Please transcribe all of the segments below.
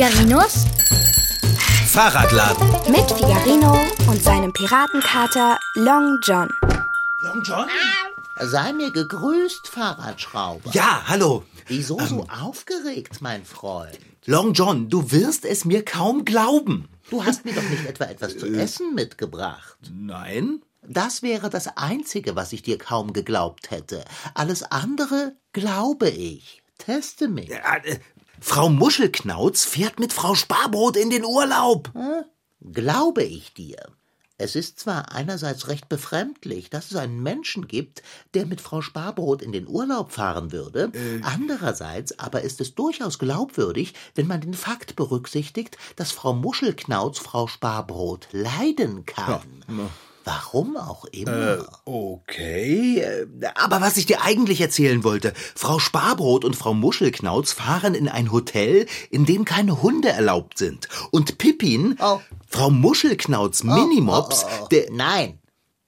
Figarinos Fahrradladen. mit Figarino und seinem Piratenkater Long John. Long John? Sei mir gegrüßt, Fahrradschrauber. Ja, hallo. Wieso so aufgeregt, mein Freund? Long John, du wirst es mir kaum glauben. Du hast mir doch nicht etwa etwas zu essen mitgebracht. Nein? Das wäre das Einzige, was ich dir kaum geglaubt hätte. Alles andere glaube ich. Teste mich. Ja, äh, Frau Muschelknauz fährt mit Frau Sparbrot in den Urlaub. Glaube ich dir. Es ist zwar einerseits recht befremdlich, dass es einen Menschen gibt, der mit Frau Sparbrot in den Urlaub fahren würde, andererseits aber ist es durchaus glaubwürdig, wenn man den Fakt berücksichtigt, dass Frau Muschelknauz Frau Sparbrot leiden kann. Warum auch immer. Okay, äh, aber was ich dir eigentlich erzählen wollte, Frau Sparbrot und Frau Muschelknauz fahren in ein Hotel, in dem keine Hunde erlaubt sind. Und Pippin, Oh. Frau Muschelknauz Minimops, Oh, oh, oh. der... Nein.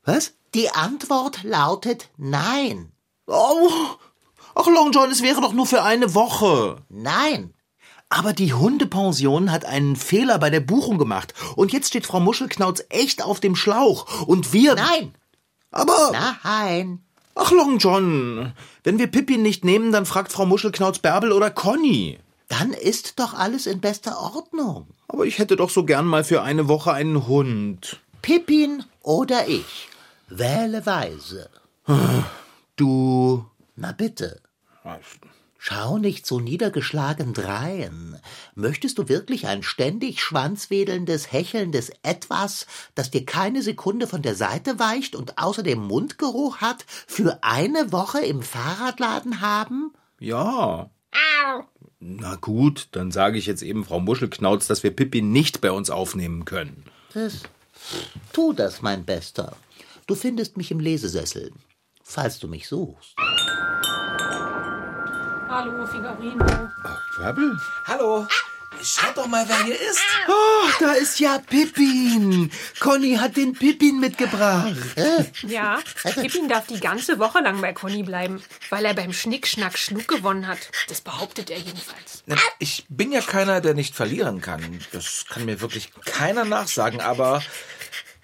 Was? Die Antwort lautet nein. Oh, ach Long John, es wäre doch nur für eine Woche. Nein. Aber die Hundepension hat einen Fehler bei der Buchung gemacht. Und jetzt steht Frau Muschelknauz echt auf dem Schlauch. Und wir... Nein. Aber... Nein. Ach, Long John, wenn wir Pippin nicht nehmen, dann fragt Frau Muschelknauz Bärbel oder Conny. Dann ist doch alles in bester Ordnung. Aber ich hätte doch so gern mal für eine Woche einen Hund. Pippin oder ich. Wähle weise. Du. Na bitte. Schau nicht so niedergeschlagen drein. Möchtest du wirklich ein ständig schwanzwedelndes, hechelndes Etwas, das dir keine Sekunde von der Seite weicht und außerdem Mundgeruch hat, für eine Woche im Fahrradladen haben? Ja. Na gut, dann sage ich jetzt eben Frau Muschelknauz, dass wir Pippin nicht bei uns aufnehmen können. Das, tu das, mein Bester. Du findest mich im Lesesessel, falls du mich suchst. Hallo, Figarino. Bärbel? Hallo, schaut doch mal, wer hier ist. Oh, da ist ja Pippin. Conny hat den Pippin mitgebracht. Ja, Pippin darf die ganze Woche lang bei Conny bleiben, weil er beim Schnick, Schnack, Schnuck gewonnen hat. Das behauptet er jedenfalls. Na, Ich bin ja keiner, der nicht verlieren kann. Das kann mir wirklich keiner nachsagen, aber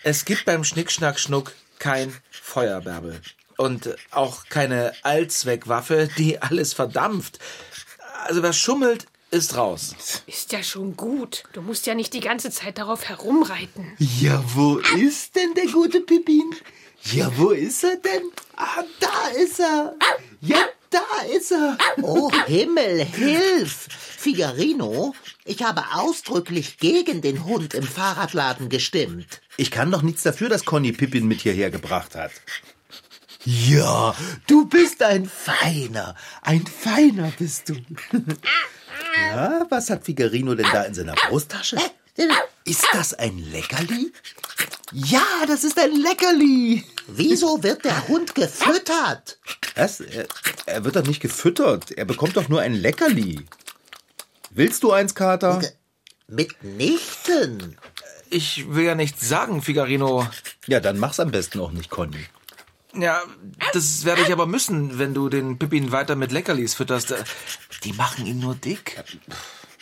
es gibt beim Schnick, Schnuck kein Feuerbärbel. Und auch keine Allzweckwaffe, die alles verdampft. Also wer schummelt, ist raus. Ist ja schon gut. Du musst ja nicht die ganze Zeit darauf herumreiten. Ja, wo ist denn der gute Pippin? Ja, wo ist er denn? Ah, da ist er. Ja, da ist er. Oh Himmel, hilf! Figarino, ich habe ausdrücklich gegen den Hund im Fahrradladen gestimmt. Ich kann doch nichts dafür, dass Conny Pippin mit hierher gebracht hat. Ja, du bist ein Feiner. Ein Feiner bist du. Ja, was hat Figarino denn da in seiner Brusttasche? Ist das ein Leckerli? Ja, das ist ein Leckerli. Wieso wird der Hund gefüttert? Was? Er, er wird doch nicht gefüttert. Er bekommt doch nur ein Leckerli. Willst du eins, Kater? Mitnichten. Ich will ja nichts sagen, Figarino. Ja, dann mach's am besten auch nicht, Conny. Ja, das werde ich aber müssen, wenn du den Pippin weiter mit Leckerlis fütterst. Die machen ihn nur dick.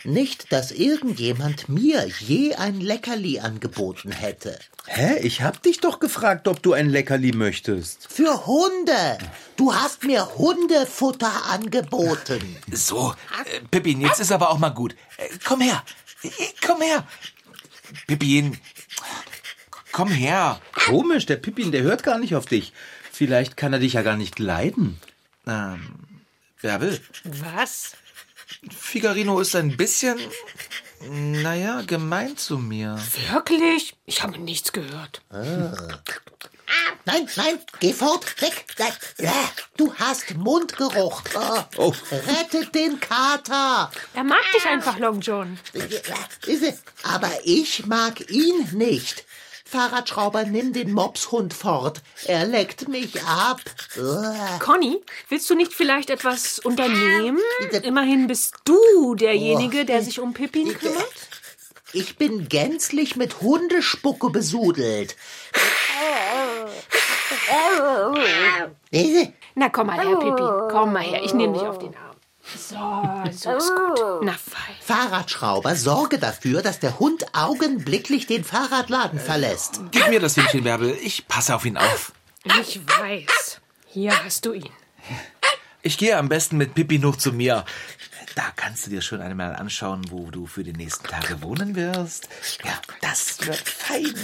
Nicht, dass irgendjemand mir je ein Leckerli angeboten hätte. Hä? Ich hab dich doch gefragt, ob du ein Leckerli möchtest. Für Hunde. Du hast mir Hundefutter angeboten. So, äh, Pippin, jetzt ist aber auch mal gut. Äh, komm her. Äh, Komm her. Pippin, komm her. Komisch, der Pippin, der hört gar nicht auf dich. Vielleicht kann er dich ja gar nicht leiden. Ähm, Bärbel, Was? Figarino ist ein bisschen, naja, gemein zu mir. Wirklich? Ich habe nichts gehört. Nein, nein, geh fort, weg. Nein. Du hast Mundgeruch. Oh. Oh. Rettet den Kater. Er mag dich einfach, Long John. Aber ich mag ihn nicht. Fahrradschrauber, nimm den Mopshund fort. Er leckt mich ab. Uah. Conny, willst du nicht vielleicht etwas unternehmen? Immerhin bist du derjenige, der sich um Pippin kümmert. Ich bin gänzlich mit Hundespucke besudelt. Na komm mal her, Pippi. Komm mal her, ich nehme dich auf den Arm. So, so ist gut. Na fein. Fahrradschrauber, sorge dafür, dass der Hund augenblicklich den Fahrradladen verlässt. Gib mir das Hündchen, Bärbel. Ich passe auf ihn auf. Ich weiß. Hier hast du ihn. Ich gehe am besten mit Pippi noch zu mir. Da kannst du dir schon einmal anschauen, wo du für die nächsten Tage wohnen wirst. Ja, das wird fein.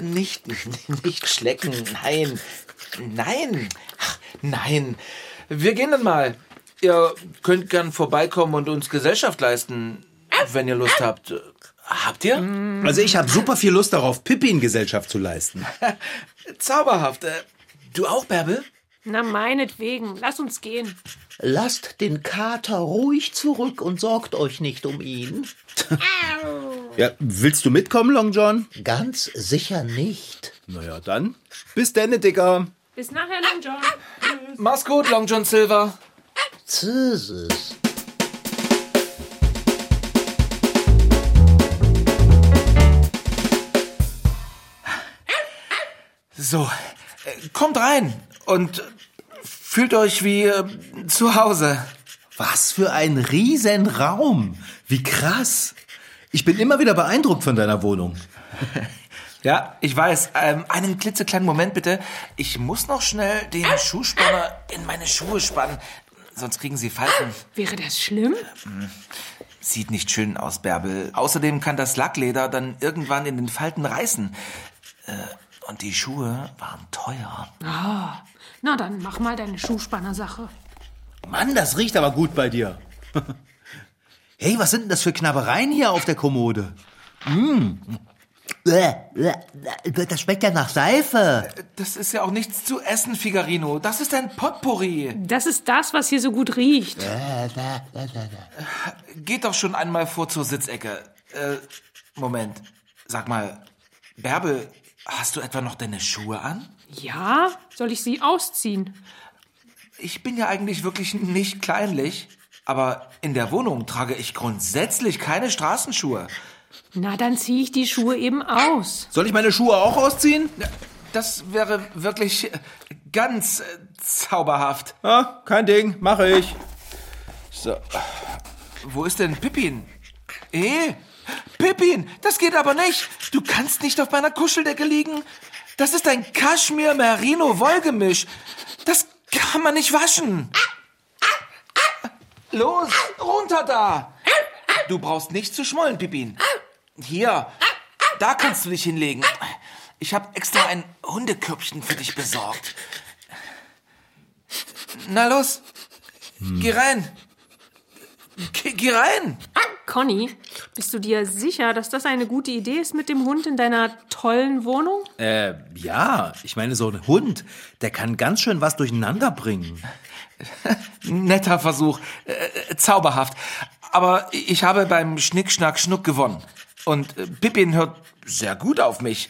Nicht, nicht schlecken, nein. Nein, Ach, nein. Wir gehen dann mal. Ihr könnt gern vorbeikommen und uns Gesellschaft leisten, wenn ihr Lust habt. Habt ihr? Also ich habe super viel Lust darauf, Pippin Gesellschaft zu leisten. Zauberhaft. Äh, Du auch, Bärbel? Na, meinetwegen. Lass uns gehen. Lasst den Kater ruhig zurück und sorgt euch nicht um ihn. Ja, willst du mitkommen, Long John? Ganz sicher nicht. Naja, dann. Bis denne, Dicker. Bis nachher, Long John. Mach's gut, Long John Silver. Zöses. So, äh, kommt rein und fühlt euch wie äh, zu Hause. Was für ein Riesenraum. Wie krass. Ich bin immer wieder beeindruckt von deiner Wohnung. Ja, ich weiß. Ähm, einen klitzekleinen Moment bitte. Ich muss noch schnell den Schuhspanner in meine Schuhe spannen. Sonst kriegen sie Falten. Wäre das schlimm? Sieht nicht schön aus, Bärbel. Außerdem kann das Lackleder dann irgendwann in den Falten reißen. Äh, und die Schuhe waren teuer. Ah, na dann mach mal deine Schuhspanner-Sache. Mann, das riecht aber gut bei dir. Hey, was sind denn das für Knabbereien hier auf der Kommode? Äh, Das schmeckt ja nach Seife. Das ist ja auch nichts zu essen, Figarino. Das ist ein Potpourri. Das ist das, was hier so gut riecht. Geht doch schon einmal vor zur Sitzecke. Äh, Moment. Sag mal, Bärbel, hast du etwa noch deine Schuhe an? Ja? Soll ich sie ausziehen? Ich bin ja eigentlich wirklich nicht kleinlich, aber in der Wohnung trage ich grundsätzlich keine Straßenschuhe. Na, dann ziehe ich die Schuhe eben aus. Soll ich meine Schuhe auch ausziehen? Das wäre wirklich äh, ganz äh, zauberhaft. Ah, kein Ding, mache ich. So. Wo ist denn Pippin? Eh? Pippin, das geht aber nicht. Du kannst nicht auf meiner Kuscheldecke liegen. Das ist ein Kaschmir-Merino-Wollgemisch. Das kann man nicht waschen. Los, runter da. Du brauchst nicht zu schmollen, Pippin. Hier, da kannst du dich hinlegen. Ich habe extra ein Hundekörbchen für dich besorgt. Na los, geh rein. Geh, geh rein. Conny, bist du dir sicher, dass das eine gute Idee ist mit dem Hund in deiner tollen Wohnung? Äh, ja, ich meine, so ein Hund, der kann ganz schön was durcheinander bringen. Netter Versuch. Äh, zauberhaft. Aber ich habe beim Schnick, Schnack, Schnuck gewonnen. Und äh, Pippin hört sehr gut auf mich.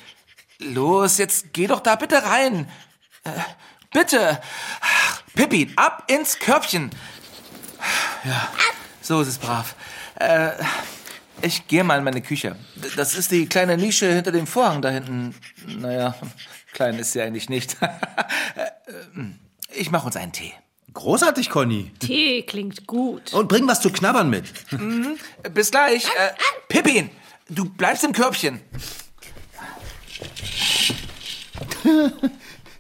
Los, jetzt geh doch da bitte rein. Äh, bitte. Pippin, ab ins Körbchen. Ja, so ist es brav. Äh, ich gehe mal in meine Küche. Das ist die kleine Nische hinter dem Vorhang da hinten. Naja, klein ist sie eigentlich nicht. ich mache uns einen Tee. Großartig, Conny. Tee klingt gut. Und bring was zu knabbern mit. Bis gleich. Äh, Pippin, du bleibst im Körbchen.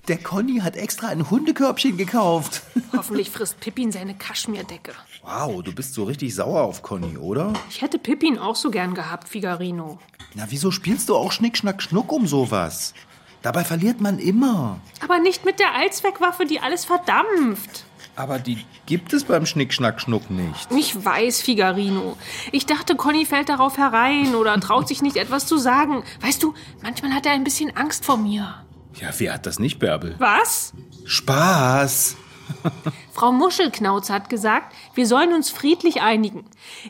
Der Conny hat extra ein Hundekörbchen gekauft. Hoffentlich frisst Pippin seine Kaschmirdecke. Wow, du bist so richtig sauer auf Conny, oder? Ich hätte Pippin auch so gern gehabt, Figarino. Na, wieso spielst du auch Schnick, Schnack, Schnuck um sowas? Dabei verliert man immer. Aber nicht mit der Allzweckwaffe, die alles verdampft. Aber die gibt es beim Schnick, Schnack, Schnuck nicht. Ich weiß, Figarino. Ich dachte, Conny fällt darauf herein oder traut sich nicht etwas zu sagen. Weißt du, manchmal hat er ein bisschen Angst vor mir. Ja, wer hat das nicht, Bärbel? Was? Spaß. Frau Muschelknauz hat gesagt, wir sollen uns friedlich einigen.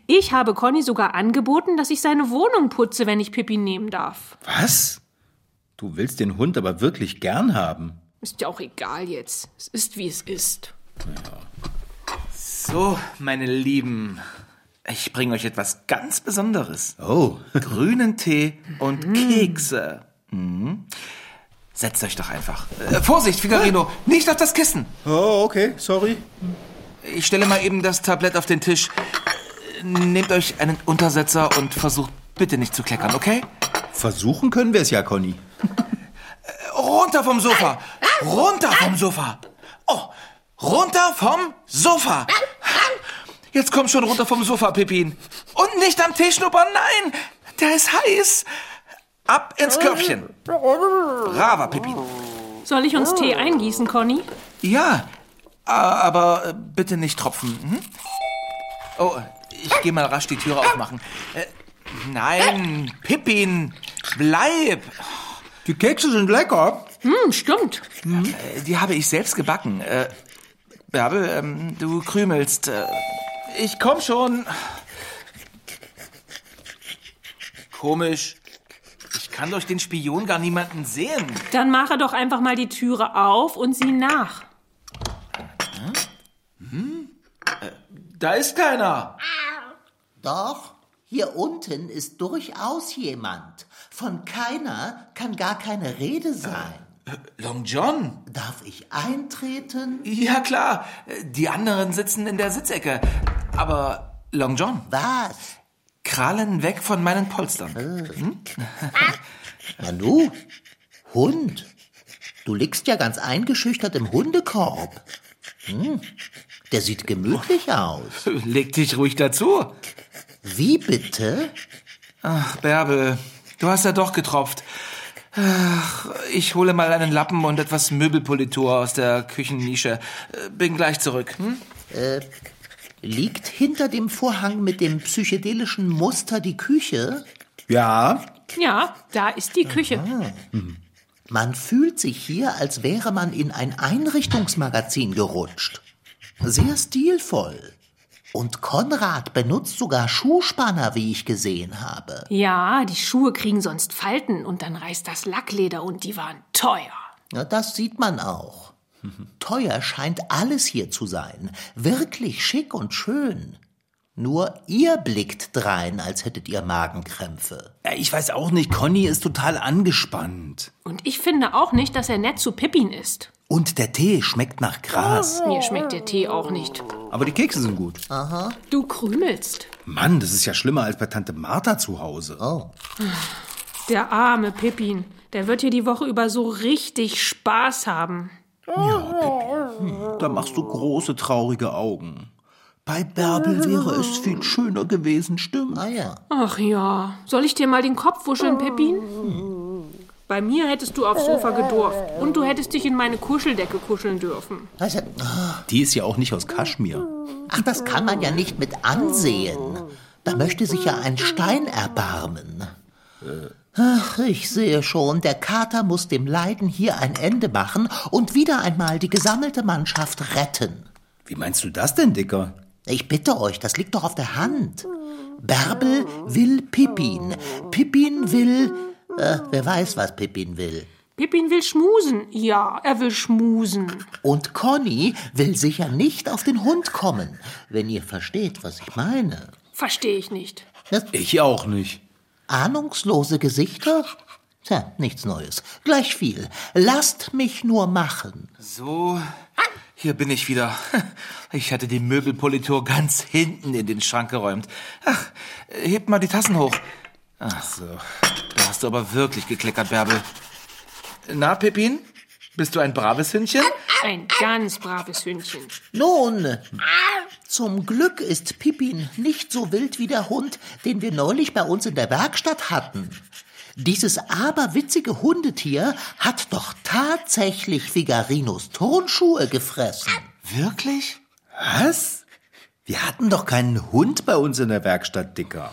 Ich habe Conny sogar angeboten, dass ich seine Wohnung putze, wenn ich Pippin nehmen darf. Was? Du willst den Hund aber wirklich gern haben. Ist ja auch egal jetzt. Es ist, wie es ist. So, meine Lieben, ich bringe euch etwas ganz Besonderes. Oh, Grünen Tee und Kekse. Mhm. Setzt euch doch einfach. Äh, Vorsicht, Figarino, nicht auf das Kissen. oh okay, sorry. Ich stelle mal eben das Tablett auf den Tisch. Nehmt euch einen Untersetzer und versucht bitte nicht zu kleckern, okay? Versuchen können wir es ja, Conny. Runter vom Sofa! Runter vom Sofa! Oh, runter vom Sofa! Jetzt komm schon runter vom Sofa, Pippin. Und nicht am Tee schnuppern, nein! Der ist heiß! Ab ins Körbchen! Braver, Pippin. Soll ich uns Tee eingießen, Conny? Ja, aber bitte nicht tropfen. Hm? Oh, ich gehe mal rasch die Türe aufmachen. Äh, nein, Pippin, bleib! Die Kekse sind lecker. Hm, stimmt. Äh, Die habe ich selbst gebacken. Äh, Bärbel, ähm, du krümelst. Äh, ich komm schon. Komisch. Ich kann durch den Spion gar niemanden sehen. Dann mache doch einfach mal die Türe auf und sieh nach. Da ist keiner. Doch, hier unten ist durchaus jemand. Von keiner kann gar keine Rede sein. Long John? Darf ich eintreten? Ja, klar. Die anderen sitzen in der Sitzecke. Aber Long John, Was? Krallen weg von meinen Polstern. Nanu? Hund? Du liegst ja ganz eingeschüchtert im Hundekorb. Hm, der sieht gemütlich aus. Leg dich ruhig dazu. Wie bitte? Ach, Bärbel, du hast ja doch getropft. Ach, ich hole mal einen Lappen und etwas Möbelpolitur aus der Küchennische. Äh, Bin gleich zurück. Hm? Liegt hinter dem Vorhang mit dem psychedelischen Muster die Küche? Ja, Ja, da ist die Küche. Man fühlt sich hier, als wäre man in ein Einrichtungsmagazin gerutscht. Sehr stilvoll. Und Konrad benutzt sogar Schuhspanner, wie ich gesehen habe. Ja, die Schuhe kriegen sonst Falten und dann reißt das Lackleder und die waren teuer. Ja, das sieht man auch. Teuer scheint alles hier zu sein. Wirklich schick und schön. Nur ihr blickt drein, als hättet ihr Magenkrämpfe. Ja, ich weiß auch nicht. Conny ist total angespannt. Und ich finde auch nicht, dass er nett zu Pippin ist. Und der Tee schmeckt nach Gras. Mir schmeckt der Tee auch nicht. Aber die Kekse sind gut. Du krümelst. Mann, das ist ja schlimmer als bei Tante Martha zu Hause. Oh, Der arme Pippin. Der wird hier die Woche über so richtig Spaß haben. Da machst du große, traurige Augen. Bei Bärbel wäre es viel schöner gewesen, stimmt? ah ja. Ach ja. Soll ich dir mal den Kopf wuscheln, Pippin? Bei mir hättest du aufs Sofa gedurft. Und du hättest dich in meine Kuscheldecke kuscheln dürfen. Die ist ja auch nicht aus Kaschmir. Ach, das kann man ja nicht mit ansehen. Da möchte sich ja ein Stein erbarmen. Ach, ich sehe schon, der Kater muss dem Leiden hier ein Ende machen und wieder einmal die gesammelte Mannschaft retten. Wie meinst du das denn, Dicker? Ich bitte euch, das liegt doch auf der Hand. Bärbel will Pippin. Pippin will. Äh, wer weiß, was Pippin will. Pippin will schmusen. Ja, er will schmusen. Und Conny will sicher nicht auf den Hund kommen, wenn ihr versteht, was ich meine. Verstehe ich nicht. Das Ich auch nicht. ahnungslose Gesichter? Tja, nichts Neues. Gleich viel. Lasst mich nur machen. So, hier bin ich wieder. Ich hatte die Möbelpolitur ganz hinten in den Schrank geräumt. Ach, hebt mal die Tassen hoch. Ach so, hast du aber wirklich gekleckert, Bärbel. Na, Pippin? Bist du ein braves Hündchen? Ein ganz braves Hündchen. Nun, zum Glück ist Pippin nicht so wild wie der Hund, den wir neulich bei uns in der Werkstatt hatten. Dieses aberwitzige Hundetier hat doch tatsächlich Figarinos Turnschuhe gefressen. Wirklich? Was? Wir hatten doch keinen Hund bei uns in der Werkstatt, Dicker.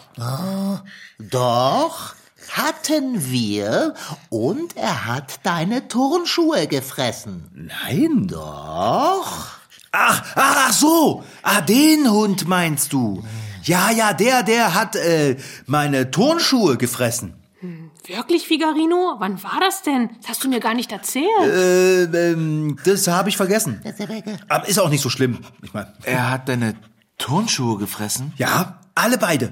Doch, hatten wir, und er hat deine Turnschuhe gefressen. Nein. Doch. Ach, ach, ach so. Ah, den Hund meinst du. Ja, ja, der, der hat äh, meine Turnschuhe gefressen. Wirklich, Figarino? Wann war das denn? Das hast du mir gar nicht erzählt. Äh, ähm, das habe ich vergessen. Aber ist auch nicht so schlimm. Ich meine, Er hat deine Turnschuhe gefressen? ja, alle beide.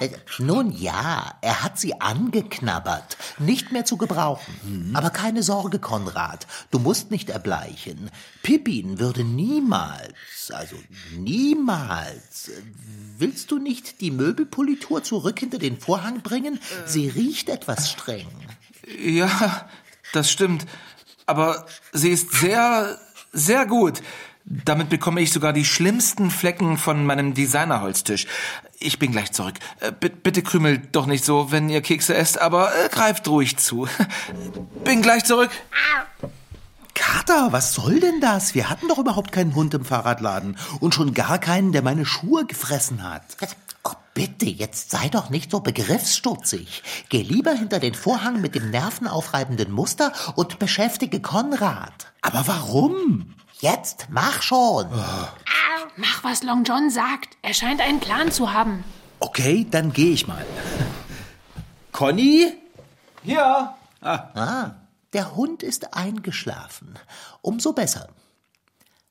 Äh, Nun ja, er hat sie angeknabbert. Nicht mehr zu gebrauchen. Aber keine Sorge, Konrad. Du musst nicht erbleichen. Pippin würde niemals, also niemals. Willst du nicht die Möbelpolitur zurück hinter den Vorhang bringen? Sie riecht etwas streng. Ja, das stimmt. Aber sie ist sehr, sehr gut. Damit bekomme ich sogar die schlimmsten Flecken von meinem Designerholztisch. Ich bin gleich zurück. Äh, bi- bitte krümelt doch nicht so, wenn ihr Kekse esst, aber äh, greift ruhig zu. Bin gleich zurück. Kater, was soll denn das? Wir hatten doch überhaupt keinen Hund im Fahrradladen. Und schon gar keinen, der meine Schuhe gefressen hat. Oh, bitte, jetzt sei doch nicht so begriffsstutzig. Geh lieber hinter den Vorhang mit dem nervenaufreibenden Muster und beschäftige Konrad. Aber warum? Jetzt mach schon. Mach, was Long John sagt. Er scheint einen Plan zu haben. Okay, dann gehe ich mal. Conny? Ja. Ah, der Hund ist eingeschlafen. Umso besser.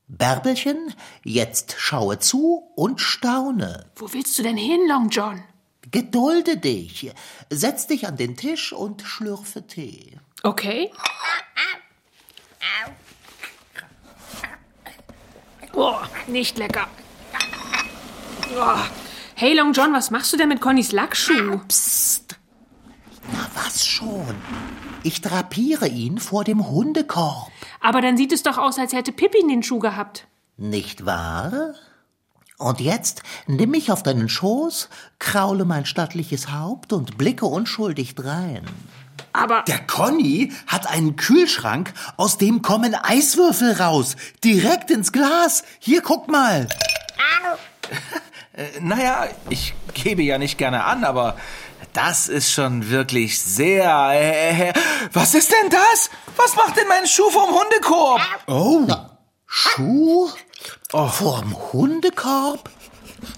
Bärbelchen, jetzt schaue zu und staune. Wo willst du denn hin, Long John? Gedulde dich. Setz dich an den Tisch und schlürfe Tee. Okay. Oh, nicht lecker. Oh. Hey, Long John, was machst du denn mit Connys Lackschuh? Psst. Na was schon? Ich drapiere ihn vor dem Hundekorb. Aber dann sieht es doch aus, als hätte Pippin den Schuh gehabt. Nicht wahr? Und jetzt nimm mich auf deinen Schoß, kraule mein stattliches Haupt und blicke unschuldig drein. Aber Der Conny hat einen Kühlschrank, aus dem kommen Eiswürfel raus. Direkt ins Glas. Hier, guck mal. Naja, ich gebe ja nicht gerne an, aber das ist schon wirklich sehr. Äh, was ist denn das? Was macht denn mein Schuh vom Hundekorb? Oh, Schuh? Vorm Hundekorb?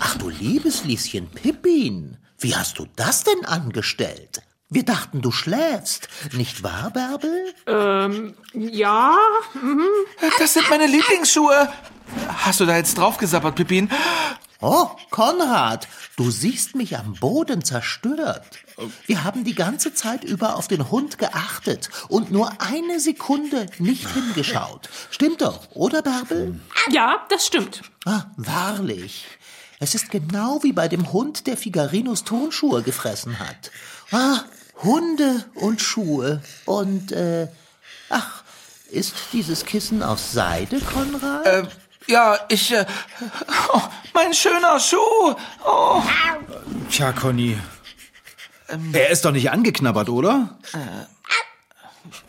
Ach du liebes Lieschen Pippin, wie hast du das denn angestellt? Wir dachten, du schläfst, nicht wahr, Bärbel? ja, Das sind meine Lieblingsschuhe. Hast du da jetzt draufgesappert, Pippin? Oh, Konrad, du siehst mich am Boden zerstört. Wir haben die ganze Zeit über auf den Hund geachtet und nur eine Sekunde nicht hingeschaut. Stimmt doch, oder Bärbel? ja, das stimmt. Ah, wahrlich. Es ist genau wie bei dem Hund, der Figarinos Turnschuhe gefressen hat. Ah, Hunde und Schuhe. Und, äh, ach, ist dieses Kissen aus Seide, Konrad? Äh, ja, ich. Äh, oh, mein schöner Schuh. Oh. tja, Conny. Er ist doch nicht angeknabbert, oder?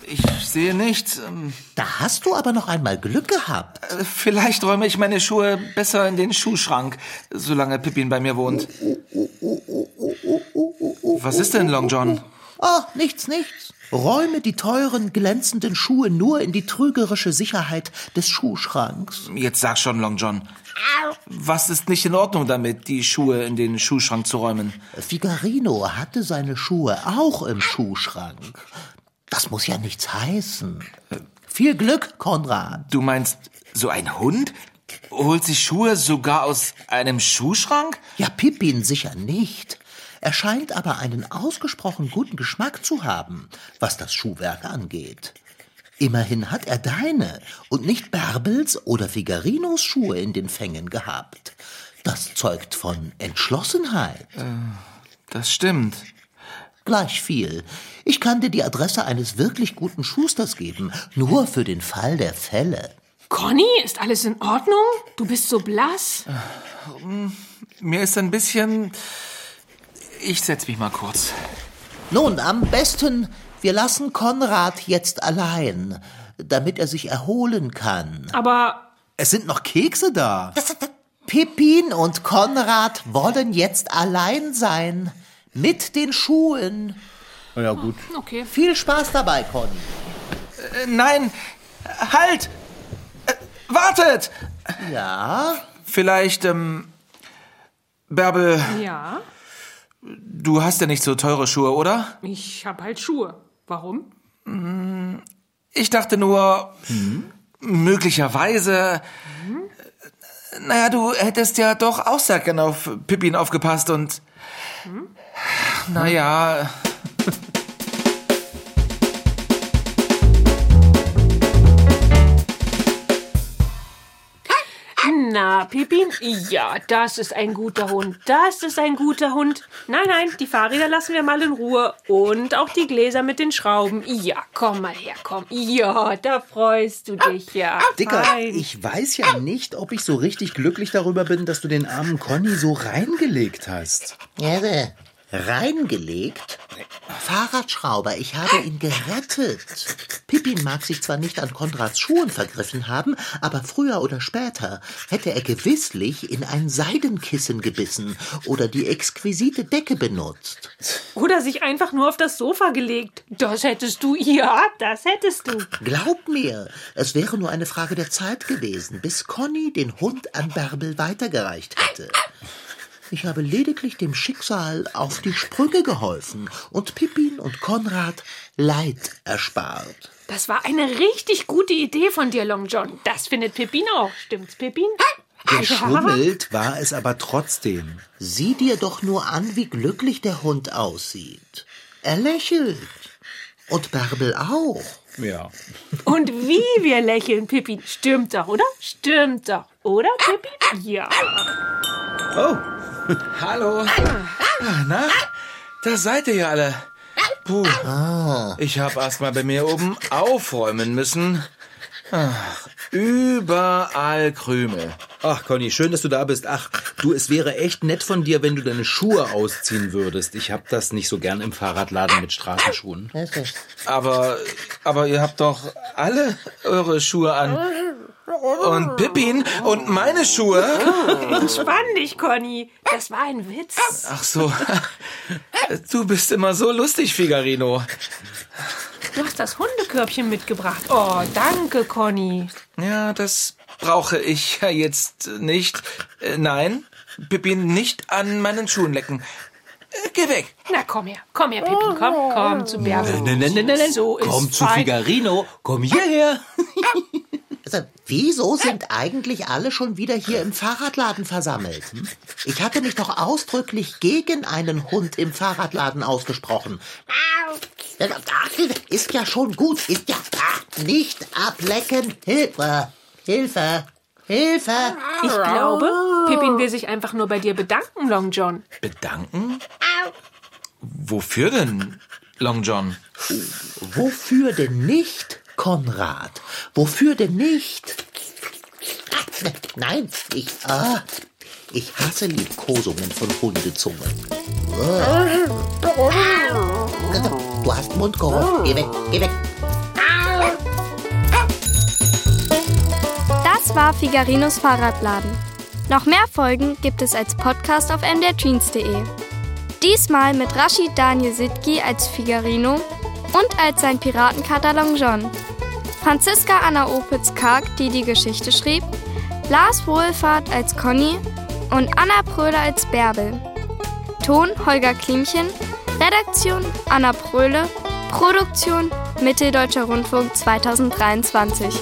Ich sehe nichts. Ähm, da hast du aber noch einmal Glück gehabt. äh, vielleicht räume ich meine Schuhe besser in den Schuhschrank, solange Pippin bei mir wohnt. Was ist denn, Long John? Oh, nichts, nichts. Räume die teuren, glänzenden Schuhe nur in die trügerische Sicherheit des Schuhschranks. Jetzt sag schon, Long John. Was ist nicht in Ordnung damit, die Schuhe in den Schuhschrank zu räumen? Figarino hatte seine Schuhe auch im Schuhschrank. Das muss ja nichts heißen. Viel Glück, Konrad. Du meinst, so ein Hund holt sich Schuhe sogar aus einem Schuhschrank? Ja, Pippin sicher nicht. Er scheint aber einen ausgesprochen guten Geschmack zu haben, was das Schuhwerk angeht. Immerhin hat er deine und nicht Bärbels oder Figarinos Schuhe in den Fängen gehabt. Das zeugt von Entschlossenheit. Das stimmt. Gleich viel. Ich kann dir die Adresse eines wirklich guten Schusters geben, nur für den Fall der Fälle. Conny, ist alles in Ordnung? Du bist so blass. Mir ist ein bisschen. Ich setz mich mal kurz. Nun, am besten, wir lassen Konrad jetzt allein, damit er sich erholen kann. Aber Es sind noch Kekse da. Pippin und Konrad wollen jetzt allein sein. Mit den Schuhen. Ja, gut. okay. Viel Spaß dabei, Conny. Äh, nein! Halt! Äh, wartet! Ja? Vielleicht, ähm. Bärbel, Ja, du hast ja nicht so teure Schuhe, oder? ich hab halt Schuhe. Warum? Ich dachte nur, möglicherweise. naja, du hättest ja doch auch sehr gern auf Pippin aufgepasst und. Hm? Naja. Na, Pippin? Ja, das ist ein guter Hund. Das ist ein guter Hund. Nein, nein, die Fahrräder lassen wir mal in Ruhe. Und auch die Gläser mit den Schrauben. Ja, komm mal her, komm. Ja, da freust du dich, ja. Dicker, Fein. ich weiß ja nicht, ob ich so richtig glücklich darüber bin, dass du den armen Conny so reingelegt hast. Ja, äh, reingelegt? Fahrradschrauber, ich habe ihn gerettet. Pippin mag sich zwar nicht an Konrads Schuhen vergriffen haben, aber früher oder später hätte er gewisslich in ein Seidenkissen gebissen oder die exquisite Decke benutzt. Oder sich einfach nur auf das Sofa gelegt. Das hättest du. Ja, das hättest du. Glaub mir, es wäre nur eine Frage der Zeit gewesen, bis Conny den Hund an Bärbel weitergereicht hätte. Ich habe lediglich dem Schicksal auf die Sprünge geholfen und Pippin und Konrad Leid erspart. Das war eine richtig gute Idee von dir, Long John. Das findet Pippin auch. Stimmt's, Pippin? Geschummelt war es aber trotzdem. Sieh dir doch nur an, wie glücklich der Hund aussieht. Er lächelt. Und Bärbel auch. Ja. Und wie wir lächeln, Pippin. Stimmt doch, oder? Stimmt doch. Oder, Pippin? Ja. Oh, Hallo. Na, da seid ihr ja alle. Puh. Ich habe erst mal bei mir oben aufräumen müssen. Ach, überall Krümel. Ach, Conny, schön, dass du da bist. Ach, du, es wäre echt nett von dir, wenn du deine Schuhe ausziehen würdest. Ich hab das nicht so gern im Fahrradladen mit Straßenschuhen. Aber, aber ihr habt doch alle eure Schuhe an. Und Pippin und meine Schuhe. Entspann dich, Conny. Das war ein Witz. Ach so. Du bist immer so lustig, Figarino. Du hast das Hundekörbchen mitgebracht. Oh, danke, Conny. Ja, das brauche ich ja jetzt nicht. Äh, Nein, Pippin nicht an meinen Schuhen lecken. Äh, Geh weg. Na, komm her. Komm her, Pippin. Komm, komm zu Bärbel. Nein, nein, nein, nein, nein. So ist Komm zu fein. Figarino. Komm hierher. Also, wieso sind eigentlich alle schon wieder hier im Fahrradladen versammelt? hm? Ich hatte mich doch ausdrücklich gegen einen Hund im Fahrradladen ausgesprochen. Ist ja schon gut, ist ja nicht ablecken. Hilfe, Hilfe, Hilfe. Ich glaube, Pippin will sich einfach nur bei dir bedanken, Long John. Bedanken? Wofür denn, Long John? Wofür denn nicht, Konrad? Wofür denn nicht? Nein, ich, ah, ich hasse Liebkosungen von Hundezungen. Ah. Du hast Mundgeruch. Geh weg, geh weg. Das war Figarinos Fahrradladen. Noch mehr Folgen gibt es als Podcast auf mdrtweens.de. Diesmal mit Rashid Daniel Sidki als Figarino und als sein Piratenkater Long John. Franziska Anna Opitz-Karg, die die Geschichte schrieb, Lars Wohlfahrt als Conny und Anna Pröhle als Bärbel. Ton Holger Klimchen, Redaktion Anna Pröhle, Produktion Mitteldeutscher Rundfunk 2023.